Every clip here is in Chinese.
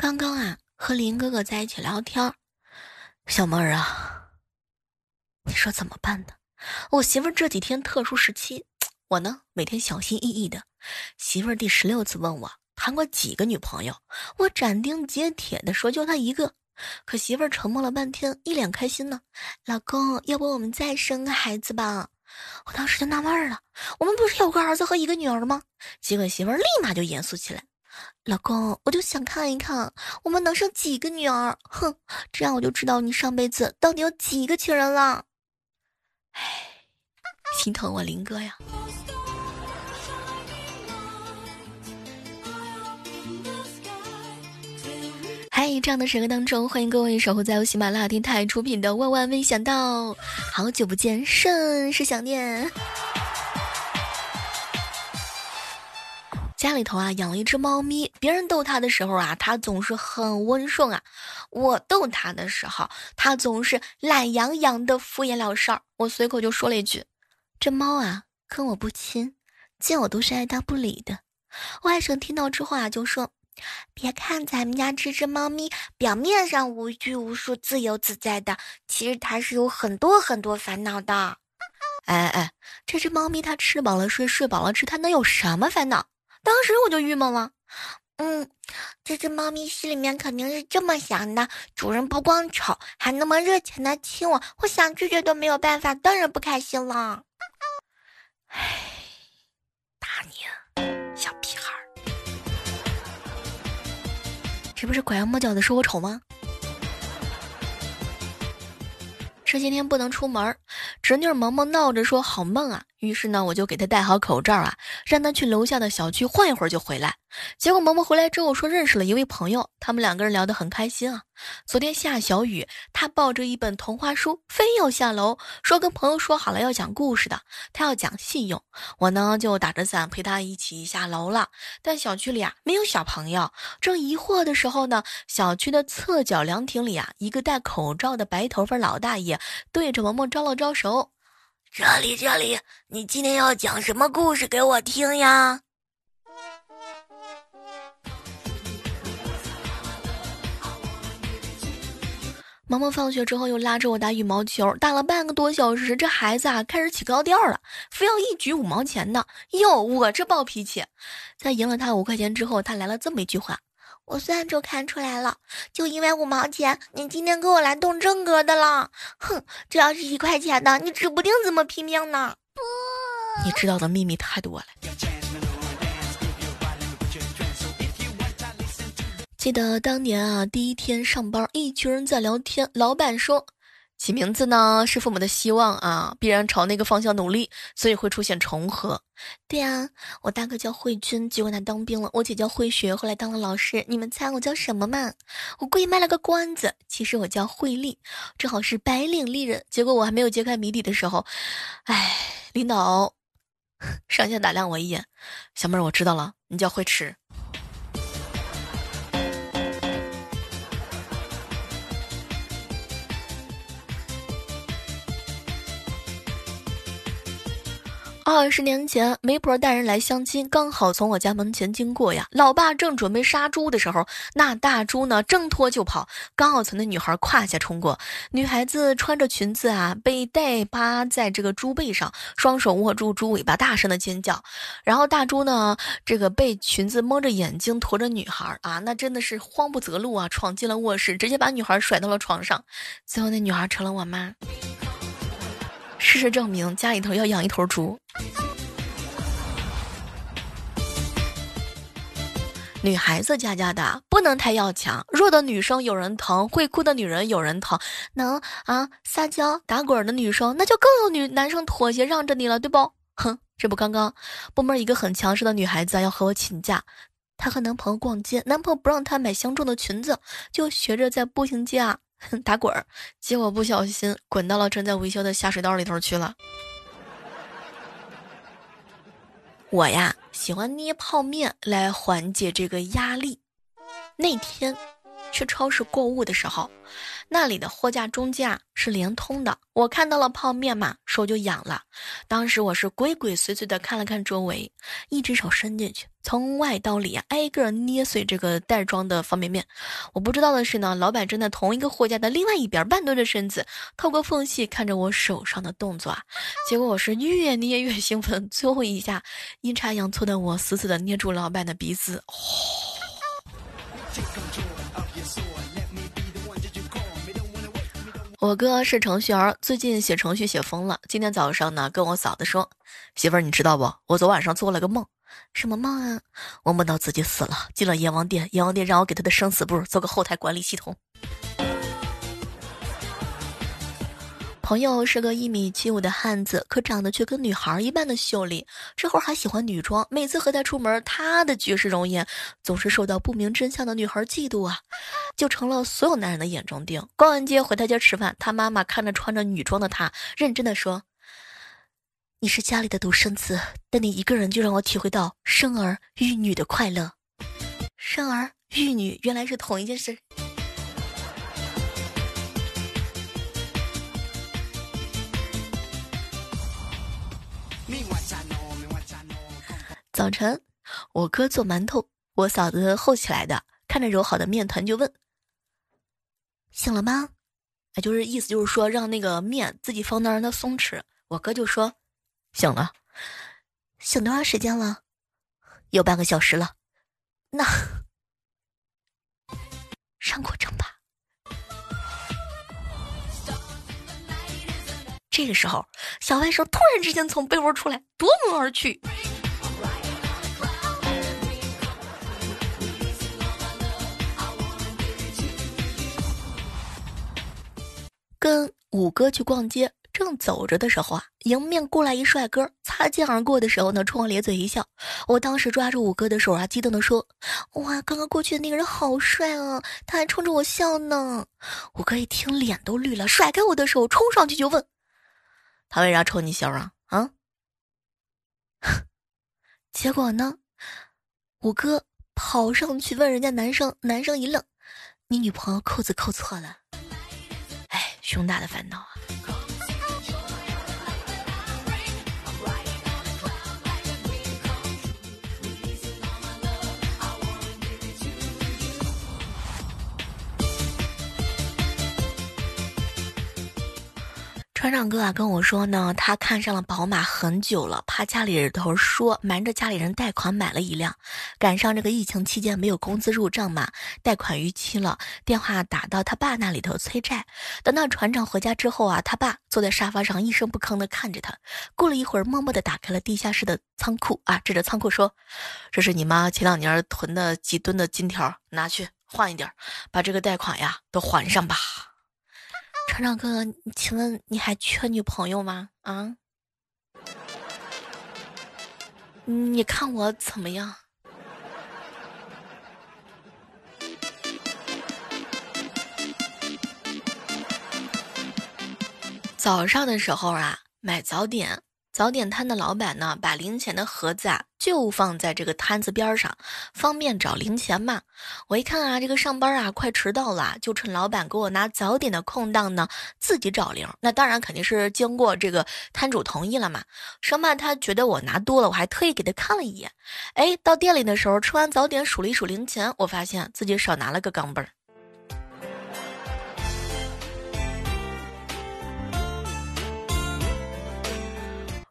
刚刚啊，和林哥哥在一起聊天，小妹儿啊，你说怎么办呢？我媳妇儿这几天特殊时期，我呢每天小心翼翼的。媳妇儿第十六次问我谈过几个女朋友，我斩钉截铁的说就她一个。可媳妇儿沉默了半天，一脸开心呢。老公，要不我们再生个孩子吧？我当时就纳闷了，我们不是有个儿子和一个女儿吗？结果媳妇儿立马就严肃起来。老公，我就想看一看我们能生几个女儿。哼，这样我就知道你上辈子到底有几个情人了。唉，心疼我林哥呀。嗨，这样的时刻当中，欢迎各位守候在由喜马拉雅电台出品的《万万没想到》，好久不见，甚是想念。家里头啊养了一只猫咪，别人逗它的时候啊，它总是很温顺啊；我逗它的时候，它总是懒洋洋的敷衍了事儿。我随口就说了一句：“这猫啊跟我不亲，见我都是爱答不理的。”外甥听到之后啊就说：“别看咱们家这只猫咪表面上无拘无束、自由自在的，其实它是有很多很多烦恼的。”哎哎，这只猫咪它吃饱了睡，睡饱了吃，它能有什么烦恼？当时我就郁闷了，嗯，这只猫咪心里面肯定是这么想的：主人不光丑，还那么热情的亲我，我想拒绝都没有办法，当然不开心了。唉，打你，小屁孩，这不是拐弯抹角的说我丑吗？这些天不能出门，侄女萌萌闹着说好闷啊。于是呢，我就给他戴好口罩啊，让他去楼下的小区晃一会儿就回来。结果萌萌回来之后说认识了一位朋友，他们两个人聊得很开心啊。昨天下小雨，他抱着一本童话书非要下楼，说跟朋友说好了要讲故事的，他要讲信用。我呢就打着伞陪他一起下楼了。但小区里啊没有小朋友，正疑惑的时候呢，小区的侧角凉亭里啊，一个戴口罩的白头发老大爷对着萌萌招了招手。这里，这里，你今天要讲什么故事给我听呀？萌萌放学之后又拉着我打羽毛球，打了半个多小时，这孩子啊开始起高调了，非要一局五毛钱的。哟，我这暴脾气，在赢了他五块钱之后，他来了这么一句话。我算就看出来了，就因为五毛钱，你今天给我来动真格的了。哼，这要是一块钱的，你指不定怎么拼命呢。不，你知道的秘密太多了。记得当年啊，第一天上班，一群人在聊天，老板说。起名字呢是父母的希望啊，必然朝那个方向努力，所以会出现重合。对啊，我大哥叫慧君，结果他当兵了；我姐叫慧雪，后来当了老师。你们猜我叫什么吗？我故意卖了个关子，其实我叫慧丽，正好是白领丽人。结果我还没有揭开谜底的时候，哎，领导 上下打量我一眼，小妹儿，我知道了，你叫慧迟。二十年前，媒婆带人来相亲，刚好从我家门前经过呀。老爸正准备杀猪的时候，那大猪呢挣脱就跑，刚好从那女孩胯下冲过。女孩子穿着裙子啊，被带趴在这个猪背上，双手握住猪尾巴，大声的尖叫。然后大猪呢，这个被裙子蒙着眼睛，驮着女孩啊，那真的是慌不择路啊，闯进了卧室，直接把女孩甩到了床上。最后那女孩成了我妈。事实证明，家里头要养一头猪。女孩子家家的不能太要强，弱的女生有人疼，会哭的女人有人疼，能啊撒娇打滚的女生那就更有女男生妥协让着你了，对不？哼，这不刚刚部门一个很强势的女孩子要和我请假，她和男朋友逛街，男朋友不让她买相中的裙子，就学着在步行街啊。打滚儿，结果不小心滚到了正在维修的下水道里头去了。我呀，喜欢捏泡面来缓解这个压力。那天，去超市购物的时候，那里的货架中间啊是连通的。我看到了泡面嘛，手就痒了。当时我是鬼鬼祟祟的看了看周围，一只手伸进去，从外到里啊挨个捏碎这个袋装的方便面。我不知道的是呢，老板正在同一个货架的另外一边半蹲着身子，透过缝隙看着我手上的动作啊。结果我是越捏越兴奋，最后一下阴差阳错的我死死的捏住老板的鼻子。我哥是程序员，最近写程序写疯了。今天早上呢，跟我嫂子说：“媳妇儿，你知道不？我昨晚上做了个梦，什么梦啊？我梦到自己死了，进了阎王殿，阎王殿让我给他的生死簿做个后台管理系统。”朋友是个一米七五的汉子，可长得却跟女孩一般的秀丽。这会儿还喜欢女装，每次和他出门，他的绝世容颜总是受到不明真相的女孩嫉妒啊，就成了所有男人的眼中钉。逛完街回他家吃饭，他妈妈看着穿着女装的他，认真的说：“你是家里的独生子，但你一个人就让我体会到生儿育女的快乐。生儿育女原来是同一件事。”早晨，我哥做馒头，我嫂子厚起来的，看着揉好的面团就问：“醒了吗？”哎，就是意思就是说让那个面自己放那儿让它松弛。我哥就说：“醒了，醒多长时间了？有半个小时了。那上过蒸吧？”这个时候，小外甥突然之间从被窝出来，夺门而去。跟五哥去逛街，正走着的时候啊，迎面过来一帅哥，擦肩而过的时候呢，冲我咧嘴一笑。我当时抓住五哥的手啊，激动的说：“哇，刚刚过去的那个人好帅啊，他还冲着我笑呢。”五哥一听脸都绿了，甩开我的手，冲上去就问：“他为啥冲你笑啊？”啊？结果呢，五哥跑上去问人家男生，男生一愣：“你女朋友扣子扣错了。”胸大的烦恼啊！船长哥啊跟我说呢，他看上了宝马很久了，怕家里人头说，瞒着家里人贷款买了一辆。赶上这个疫情期间没有工资入账嘛，贷款逾期了，电话打到他爸那里头催债。等到船长回家之后啊，他爸坐在沙发上一声不吭的看着他。过了一会儿，默默的打开了地下室的仓库啊，指着仓库说：“这是你妈前两年囤的几吨的金条，拿去换一点，把这个贷款呀都还上吧。”船长哥哥，请问你还缺女朋友吗？啊？你看我怎么样？早上的时候啊，买早点。早点摊的老板呢，把零钱的盒子啊，就放在这个摊子边上，方便找零钱嘛。我一看啊，这个上班啊快迟到了，就趁老板给我拿早点的空档呢，自己找零。那当然肯定是经过这个摊主同意了嘛，生怕他觉得我拿多了，我还特意给他看了一眼。哎，到店里的时候，吃完早点数了一数零钱，我发现自己少拿了个钢镚儿。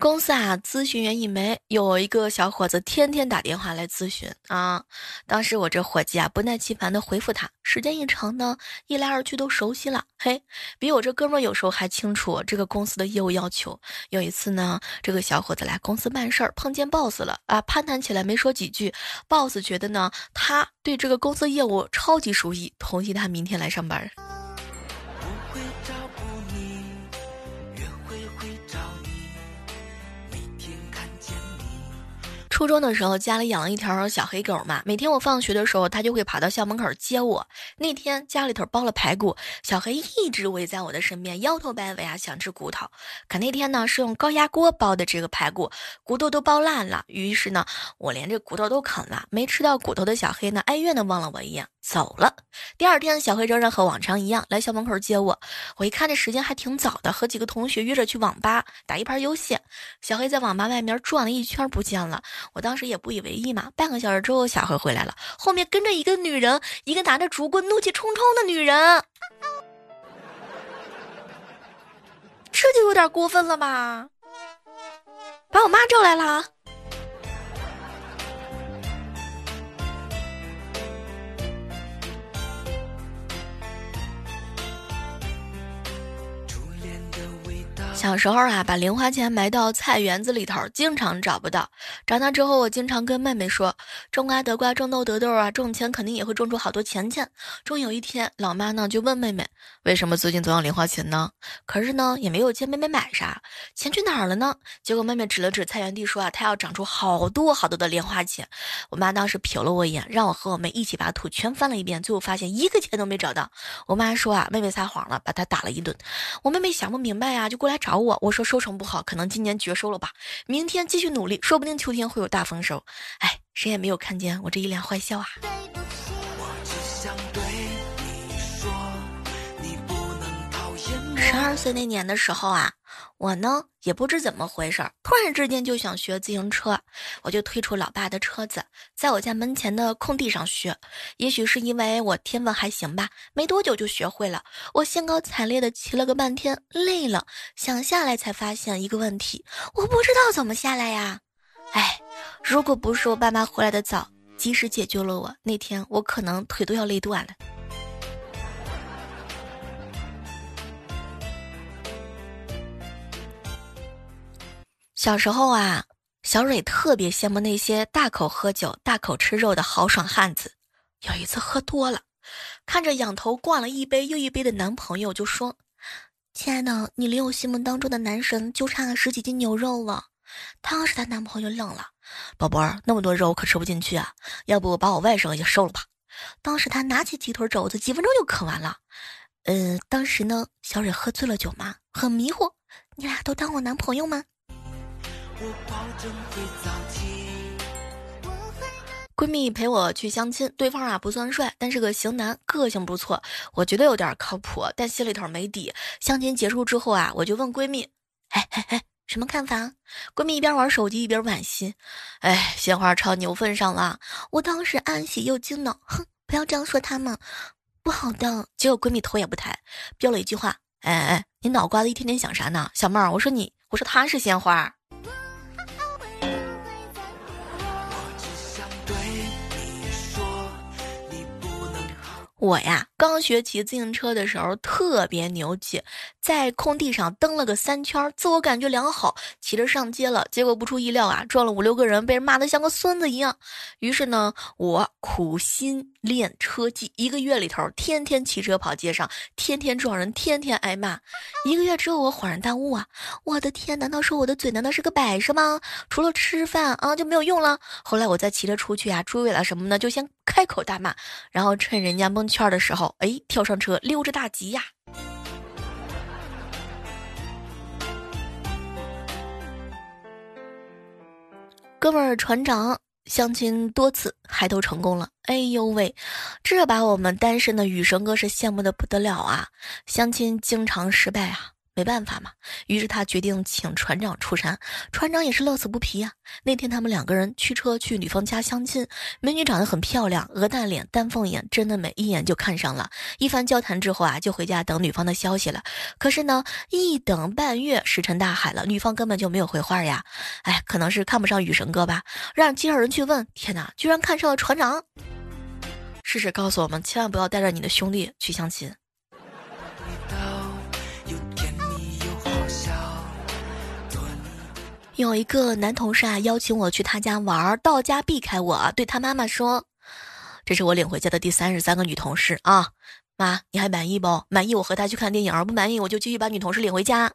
公司啊，咨询员一枚，有一个小伙子天天打电话来咨询啊。当时我这伙计啊，不耐其烦的回复他，时间一长呢，一来二去都熟悉了。嘿，比我这哥们有时候还清楚这个公司的业务要求。有一次呢，这个小伙子来公司办事儿，碰见 boss 了啊，攀谈起来没说几句，boss 觉得呢，他对这个公司业务超级熟悉，同意他明天来上班。初中的时候，家里养了一条小黑狗嘛。每天我放学的时候，它就会跑到校门口接我。那天家里头包了排骨，小黑一直围在我的身边，摇头摆尾啊，想吃骨头。可那天呢，是用高压锅包的这个排骨，骨头都包烂了。于是呢，我连这骨头都啃了。没吃到骨头的小黑呢，哀怨的望了我一眼。走了。第二天，小黑仍然和往常一样来校门口接我。我一看这时间还挺早的，和几个同学约着去网吧打一盘游戏。小黑在网吧外面转了一圈不见了，我当时也不以为意嘛。半个小时之后，小黑回来了，后面跟着一个女人，一个拿着竹棍、怒气冲冲的女人。这就有点过分了吧？把我妈叫来了。小时候啊，把零花钱埋到菜园子里头，经常找不到。长大之后，我经常跟妹妹说：“种瓜得瓜，种豆得豆啊，种钱肯定也会种出好多钱钱。”终有一天，老妈呢就问妹妹：“为什么最近总有零花钱呢？”可是呢，也没有见妹妹买啥，钱去哪儿了呢？结果妹妹指了指菜园地说：“啊，她要长出好多好多的零花钱。”我妈当时瞟了我一眼，让我和我妹一起把土全翻了一遍，最后发现一个钱都没找到。我妈说：“啊，妹妹撒谎了，把她打了一顿。”我妹妹想不明白呀，就过来找。找我，我说收成不好，可能今年绝收了吧。明天继续努力，说不定秋天会有大丰收。哎，谁也没有看见我这一脸坏笑啊。十二岁那年的时候啊。我呢也不知怎么回事，突然之间就想学自行车，我就推出老爸的车子，在我家门前的空地上学。也许是因为我天分还行吧，没多久就学会了。我兴高采烈的骑了个半天，累了，想下来才发现一个问题，我不知道怎么下来呀。哎，如果不是我爸妈回来的早，及时解救了我，那天我可能腿都要累断了。小时候啊，小蕊特别羡慕那些大口喝酒、大口吃肉的豪爽汉子。有一次喝多了，看着仰头灌了一杯又一杯的男朋友，就说：“亲爱的，你离我心目当中的男神就差十几斤牛肉了。”当时她男朋友愣了：“宝贝儿，那么多肉我可吃不进去啊，要不把我外甥也收了吧？”当时他拿起鸡腿肘子，几分钟就啃完了。呃，当时呢，小蕊喝醉了酒嘛，很迷糊。你俩都当我男朋友吗？闺蜜陪我去相亲，对方啊不算帅，但是个型男，个性不错，我觉得有点靠谱，但心里头没底。相亲结束之后啊，我就问闺蜜：“哎哎哎，什么看法？”闺蜜一边玩手机一边惋惜：“哎，鲜花超牛粪上了。”我当时暗喜又惊恼，哼，不要这样说他们，不好的。结果闺蜜头也不抬，飙了一句话：“哎哎，你脑瓜子一天天想啥呢，小妹儿？我说你，我说他是鲜花。”我呀，刚学骑自行车的时候特别牛气，在空地上蹬了个三圈，自我感觉良好，骑着上街了。结果不出意料啊，撞了五六个人，被人骂得像个孙子一样。于是呢，我苦心练车技，一个月里头天天骑车跑街上，天天撞人，天天挨骂。一个月之后，我恍然大悟啊，我的天，难道说我的嘴难道是个摆设吗？除了吃饭啊就没有用了？后来我再骑着出去啊，追尾了什么呢？就先开口大骂，然后趁人家蒙。圈的时候，哎，跳上车溜着大吉呀！哥们儿船长相亲多次，还都成功了。哎呦喂，这把我们单身的雨神哥是羡慕的不得了啊！相亲经常失败啊。没办法嘛，于是他决定请船长出山。船长也是乐此不疲呀。那天他们两个人驱车去女方家相亲，美女长得很漂亮，鹅蛋脸、丹凤眼，真的美，一眼就看上了。一番交谈之后啊，就回家等女方的消息了。可是呢，一等半月，石沉大海了，女方根本就没有回话呀。哎，可能是看不上雨神哥吧，让介绍人去问。天哪，居然看上了船长！事实告诉我们，千万不要带着你的兄弟去相亲。有一个男同事啊，邀请我去他家玩儿，到家避开我，对他妈妈说：“这是我领回家的第三十三个女同事啊，妈，你还满意不？满意我和他去看电影，不满意我就继续把女同事领回家。”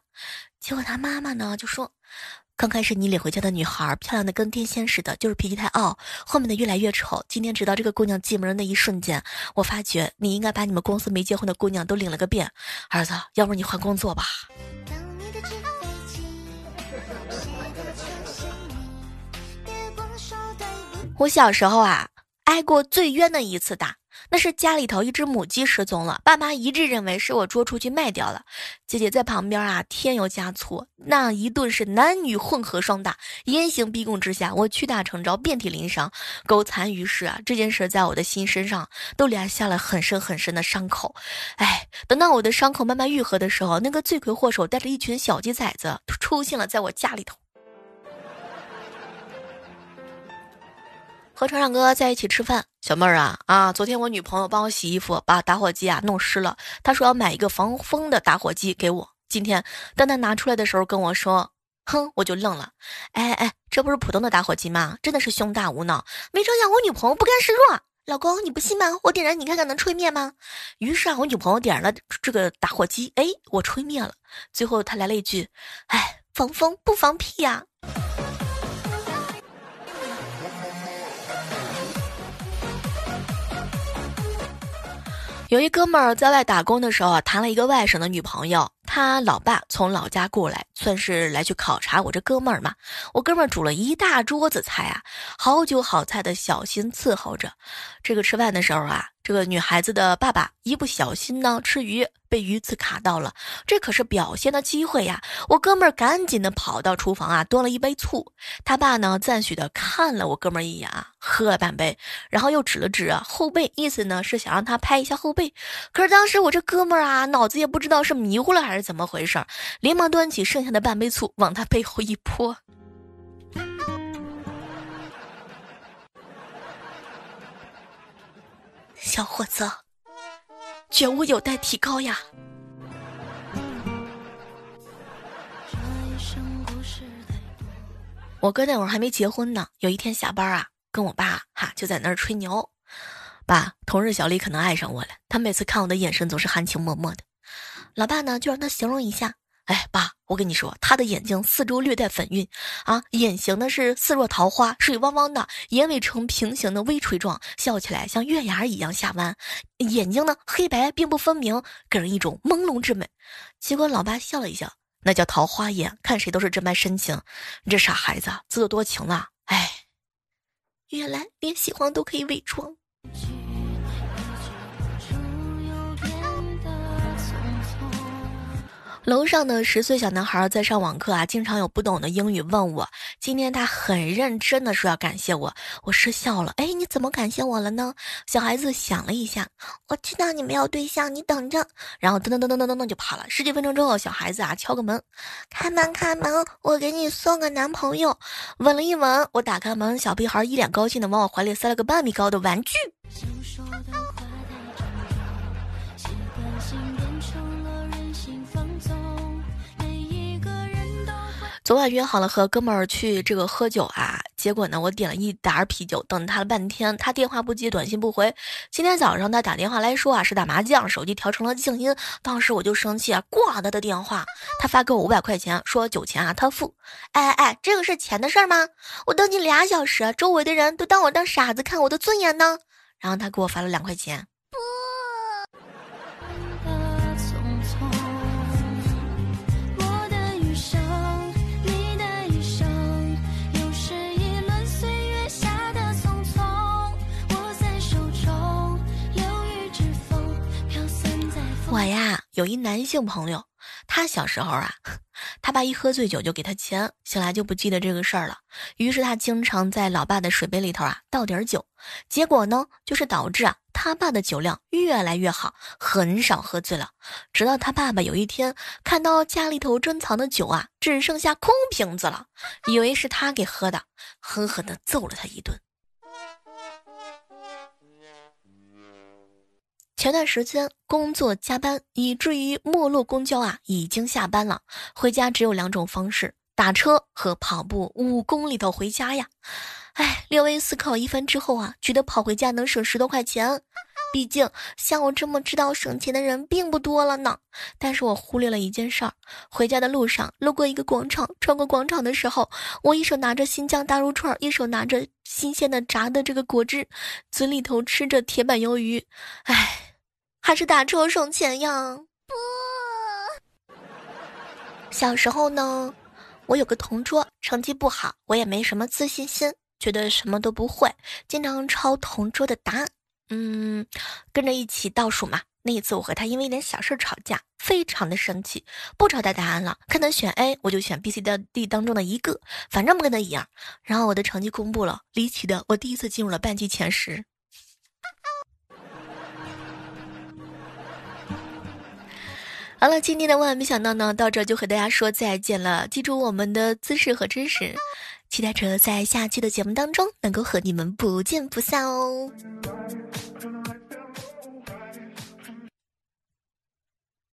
结果他妈妈呢就说：“刚开始你领回家的女孩漂亮的跟天仙似的，就是脾气太傲，后面的越来越丑。今天直到这个姑娘进门的那一瞬间，我发觉你应该把你们公司没结婚的姑娘都领了个遍。儿子，要不你换工作吧。”我小时候啊，挨过最冤的一次打，那是家里头一只母鸡失踪了，爸妈一致认为是我捉出去卖掉了。姐姐在旁边啊，添油加醋，那一顿是男女混合双打，严刑逼供之下，我屈打成招，遍体鳞伤，苟残于世啊！这件事在我的心身上都留下了很深很深的伤口。哎，等到我的伤口慢慢愈合的时候，那个罪魁祸首带着一群小鸡崽子出现了在我家里头。和船长哥在一起吃饭，小妹儿啊啊！昨天我女朋友帮我洗衣服，把打火机啊弄湿了。她说要买一个防风的打火机给我。今天当她拿出来的时候跟我说：“哼！”我就愣了。哎哎，这不是普通的打火机吗？真的是胸大无脑。没成想我女朋友不甘示弱，老公你不信吗？我点燃你看看能吹灭吗？于是啊，我女朋友点燃了这个打火机，哎，我吹灭了。最后她来了一句：“哎，防风不防屁呀。”有一哥们儿在外打工的时候啊，谈了一个外省的女朋友。他老爸从老家过来，算是来去考察我这哥们儿嘛。我哥们儿煮了一大桌子菜啊，好酒好菜的小心伺候着。这个吃饭的时候啊。这个女孩子的爸爸一不小心呢，吃鱼被鱼刺卡到了，这可是表现的机会呀！我哥们儿赶紧的跑到厨房啊，端了一杯醋。他爸呢，赞许的看了我哥们儿一眼啊，喝了半杯，然后又指了指啊后背，意思呢是想让他拍一下后背。可是当时我这哥们儿啊，脑子也不知道是迷糊了还是是怎么回事，连忙端起剩下的半杯醋往他背后一泼。小伙子，觉悟有待提高呀！我哥那会儿还没结婚呢，有一天下班啊，跟我爸哈就在那儿吹牛。爸，同事小丽可能爱上我了，她每次看我的眼神总是含情脉脉的。老爸呢，就让他形容一下。哎，爸，我跟你说，他的眼睛四周略带粉晕，啊，眼型呢是似若桃花，水汪汪的，眼尾呈平行的微垂状，笑起来像月牙一样下弯，眼睛呢黑白并不分明，给人一种朦胧之美。结果老爸笑了一笑，那叫桃花眼，看谁都是这般深情。你这傻孩子，自作多情了。哎，原来连喜欢都可以伪装。楼上的十岁小男孩在上网课啊，经常有不懂的英语问我。今天他很认真的说要感谢我，我失笑了。哎，你怎么感谢我了呢？小孩子想了一下，我知道你没有对象，你等着。然后噔噔噔噔噔噔噔就跑了。十几分钟之后，小孩子啊敲个门，开门开门，我给你送个男朋友。吻了一吻，我打开门，小屁孩一脸高兴的往我怀里塞了个半米高的玩具。昨晚约好了和哥们儿去这个喝酒啊，结果呢，我点了一打啤酒，等他了半天，他电话不接，短信不回。今天早上他打电话来说啊，是打麻将，手机调成了静音。当时我就生气啊，挂他的电话。他发给我五百块钱，说酒钱啊他付。哎哎哎，这个是钱的事儿吗？我等你俩小时，周围的人都当我当傻子看，我的尊严呢？然后他给我发了两块钱。我呀，有一男性朋友，他小时候啊，他爸一喝醉酒就给他钱，醒来就不记得这个事儿了。于是他经常在老爸的水杯里头啊倒点酒，结果呢，就是导致啊他爸的酒量越来越好，很少喝醉了。直到他爸爸有一天看到家里头珍藏的酒啊只剩下空瓶子了，以为是他给喝的，狠狠地揍了他一顿。前段时间工作加班，以至于末路公交啊已经下班了，回家只有两种方式：打车和跑步五公里头回家呀。哎，略微思考一番之后啊，觉得跑回家能省十多块钱。毕竟像我这么知道省钱的人并不多了呢。但是我忽略了一件事儿：回家的路上路过一个广场，穿过广场的时候，我一手拿着新疆大肉串，一手拿着新鲜的炸的这个果汁，嘴里头吃着铁板鱿鱼。哎。还是打车省钱呀！不，小时候呢，我有个同桌，成绩不好，我也没什么自信心，觉得什么都不会，经常抄同桌的答案。嗯，跟着一起倒数嘛。那一次我和他因为一点小事吵架，非常的生气，不抄他答案了，看他选 A，我就选 B、C、D 当中的一个，反正不跟他一样。然后我的成绩公布了，离奇的，我第一次进入了班级前十。好了，今天的万万没想到呢，到这就和大家说再见了。记住我们的姿势和知识，期待着在下期的节目当中能够和你们不见不散哦。